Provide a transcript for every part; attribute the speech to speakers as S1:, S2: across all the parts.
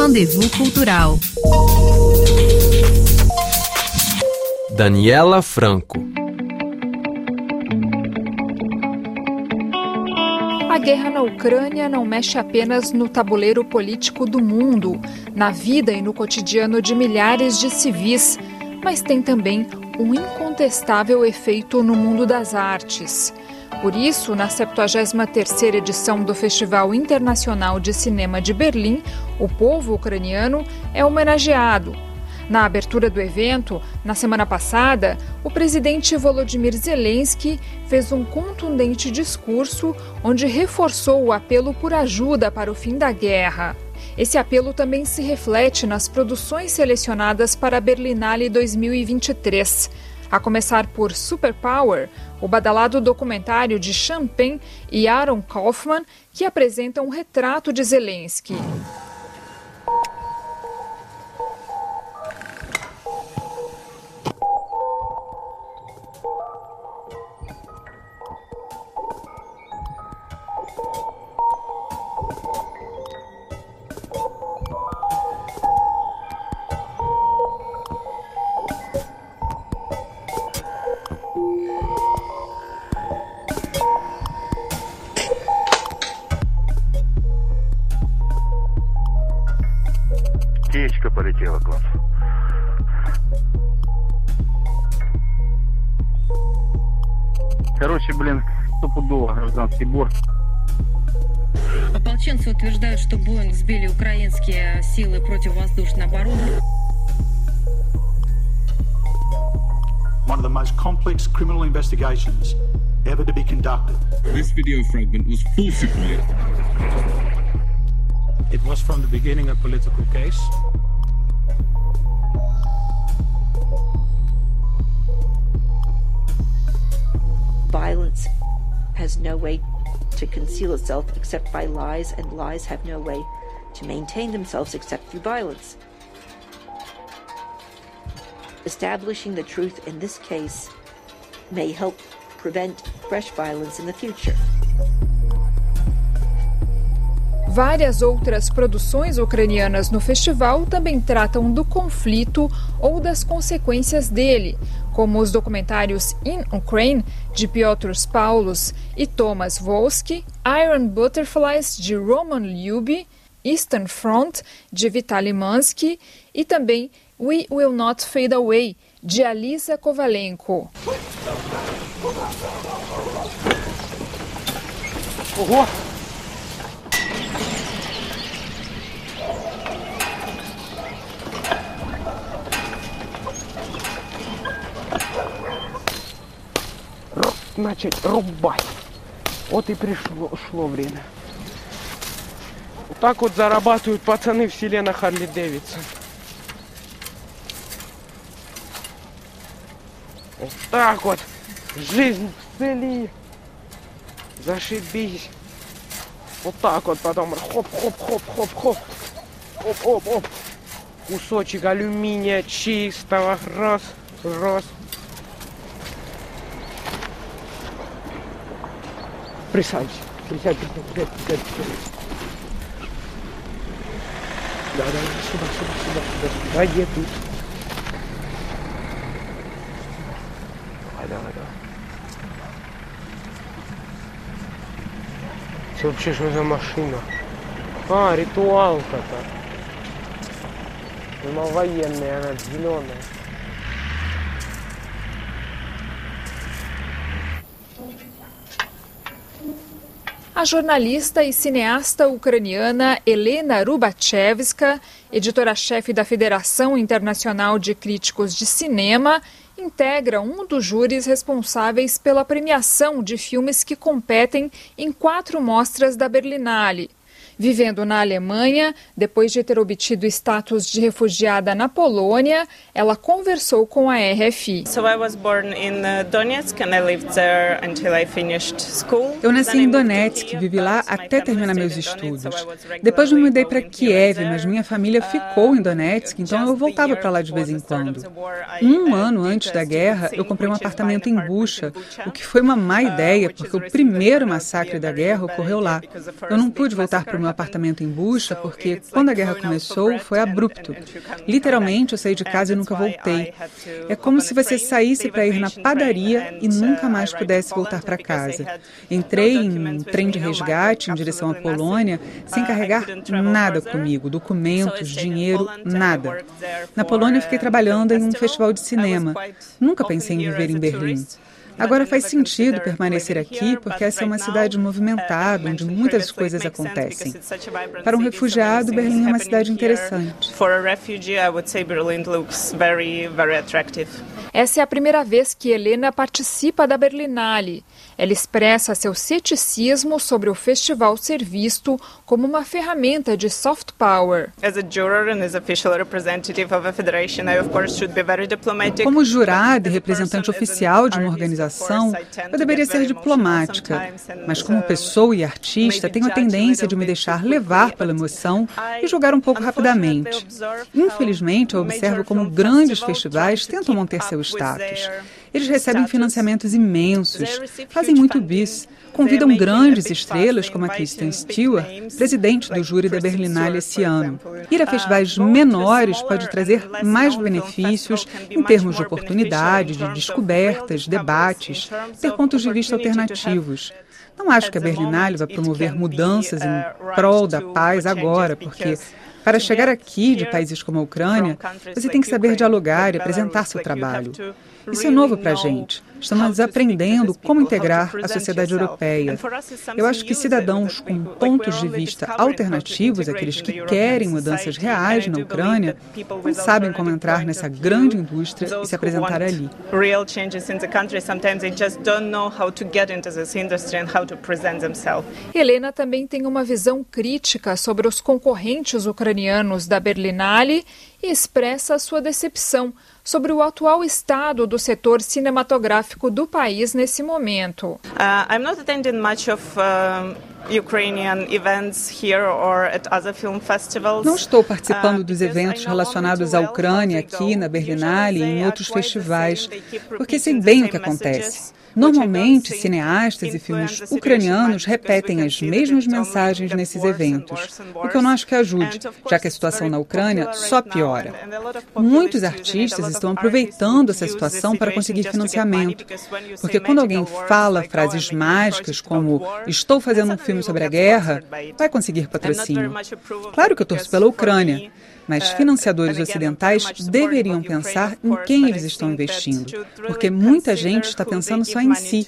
S1: Rendezvous Cultural.
S2: Daniela Franco.
S3: A guerra na Ucrânia não mexe apenas no tabuleiro político do mundo, na vida e no cotidiano de milhares de civis, mas tem também um incontestável efeito no mundo das artes. Por isso, na 73ª edição do Festival Internacional de Cinema de Berlim, o povo ucraniano é homenageado. Na abertura do evento, na semana passada, o presidente Volodymyr Zelensky fez um contundente discurso onde reforçou o apelo por ajuda para o fim da guerra. Esse apelo também se reflete nas produções selecionadas para a Berlinale 2023. A começar por Superpower, o badalado documentário de Champagne e Aaron Kaufman, que apresenta um retrato de Zelensky.
S4: Птичка полетела к вам. Короче, блин, стопудово гражданский бор.
S5: Ополченцы утверждают, что Боинг сбили украинские силы противовоздушной обороны.
S6: One of the most complex criminal investigations ever to be conducted.
S7: This video fragment was falsified.
S6: It was from the beginning a political case.
S8: Violence has no way to conceal itself except by lies, and lies have no way to maintain themselves except through violence. Establishing the truth in this case may help prevent fresh violence in the future.
S3: Várias outras produções ucranianas no festival também tratam do conflito ou das consequências dele, como os documentários In Ukraine, de Piotr Paulos e Thomas Wolski, Iron Butterflies, de Roman Lyuby, Eastern Front, de Vitaly Mansky e também We Will Not Fade Away, de Alisa Kovalenko.
S9: Начать рубать. Вот и пришло шло время. Вот так вот зарабатывают пацаны в селе на Харли Дэвидсон. Вот так вот. Жизнь в цели. Зашибись. Вот так вот потом хоп-хоп-хоп-хоп-хоп. Оп-оп-оп. Кусочек алюминия чистого. Раз, раз. Присядь, присядь, присядь, присядь, присядь. Да, да, сюда, сюда, сюда, сюда, сюда, где тут? Давай, давай, давай. Это вообще что за машина? А, ритуалка-то. Думал, военная, она зеленая.
S3: A jornalista e cineasta ucraniana Helena Rubachevska, editora-chefe da Federação Internacional de Críticos de Cinema, integra um dos júris responsáveis pela premiação de filmes que competem em quatro mostras da Berlinale. Vivendo na Alemanha, depois de ter obtido status de refugiada na Polônia, ela conversou com a RFI.
S10: Eu nasci em Donetsk, vivi lá até terminar meus estudos. Depois me mudei para Kiev, mas minha família ficou em Donetsk, então eu voltava para lá de vez em quando. Um ano antes da guerra, eu comprei um apartamento em Bucha, o que foi uma má ideia, porque o primeiro massacre da guerra ocorreu lá. Eu não pude voltar para o meu apartamento em Bucha porque, quando a guerra começou, foi abrupto. Literalmente, eu saí de casa e nunca voltei. É como se você saísse para ir na padaria e nunca mais pudesse voltar para casa. Entrei em um trem de resgate em direção à Polônia sem carregar nada comigo, documentos, dinheiro, nada. Na Polônia, fiquei trabalhando em um festival de cinema. Nunca pensei em viver em Berlim. Agora faz sentido permanecer aqui porque essa é uma cidade movimentada, onde muitas coisas acontecem. Para um refugiado, Berlim é uma cidade interessante.
S3: Essa é a primeira vez que Helena participa da Berlinale. Ela expressa seu ceticismo sobre o festival ser visto como uma ferramenta de soft power.
S10: Como jurada e representante oficial de uma organização, eu deveria ser diplomática, mas como pessoa e artista, tenho a tendência de me deixar levar pela emoção e julgar um pouco rapidamente. Infelizmente, eu observo como grandes festivais tentam manter seu status. Eles recebem financiamentos imensos, fazem muito bis, convidam grandes estrelas como a Kristen Stewart, presidente do júri da Berlinale esse ano. Ir a festivais menores pode trazer mais benefícios em termos de oportunidade, de descobertas, debates, ter pontos de vista alternativos. Não acho que a Berlinale vai promover mudanças em prol da paz agora, porque para chegar aqui de países como a Ucrânia, você tem que saber dialogar e apresentar seu trabalho. Isso é novo para a gente. Estamos aprendendo como integrar a sociedade europeia. Eu acho que cidadãos com pontos de vista alternativos, aqueles que querem mudanças reais na Ucrânia, não sabem como entrar nessa grande indústria e se apresentar ali.
S3: Helena também tem uma visão crítica sobre os concorrentes ucranianos da Berlinale e expressa sua decepção sobre o atual estado do setor cinematográfico do país nesse momento. Uh, I'm not attending much of uh...
S10: Não estou participando uh, dos eventos relacionados à Ucrânia aqui na Berlinale e em outros festivais, porque sei bem o que acontece. Normalmente, cineastas e filmes ucranianos repetem as mesmas mensagens nesses eventos, o que eu não acho que ajude, já que a situação na Ucrânia só piora. Muitos artistas estão aproveitando essa situação para conseguir financiamento, porque quando alguém fala frases mágicas como estou fazendo um filme sobre a guerra, vai conseguir patrocínio. Claro que eu torço pela Ucrânia, mas é, financiadores ocidentais deveriam pensar em quem eles estão investindo, porque muita gente está pensando só em si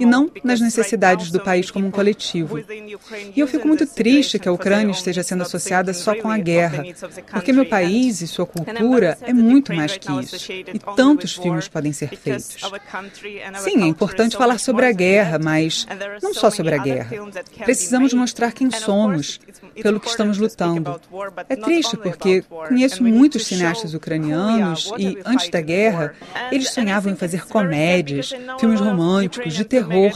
S10: e não nas necessidades do país como um coletivo. E eu fico muito triste que a Ucrânia esteja sendo associada só com a guerra, porque meu país e sua cultura é muito mais que isso, e tantos filmes podem ser feitos. Sim, é importante falar sobre a guerra, mas não só sobre a guerra. Precisamos mostrar quem somos, pelo que estamos lutando. É triste porque conheço muitos cineastas ucranianos e, antes da guerra, eles sonhavam em fazer comédias, filmes românticos, de terror,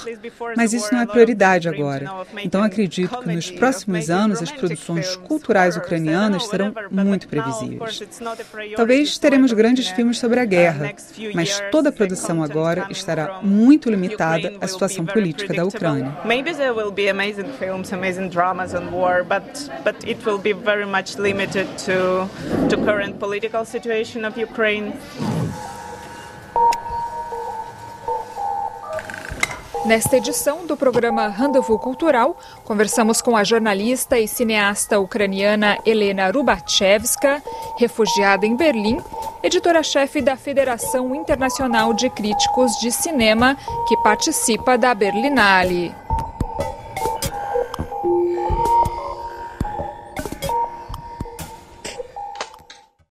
S10: mas isso não é prioridade agora. Então acredito que nos próximos anos as produções culturais ucranianas serão muito previsíveis. Talvez teremos grandes filmes sobre a guerra, mas toda a produção agora estará muito limitada à situação política da Ucrânia. Maybe there will be amazing films, amazing dramas on war, but but it will be very much limited to the current political situation of Ukraine. Nesta edição do programa Rendezvous Cultural, conversamos com a jornalista e cineasta ucraniana Helena Rubachevska, refugiada em Berlim, editora-chefe da Federação Internacional de Críticos de Cinema, que participa da Berlinale.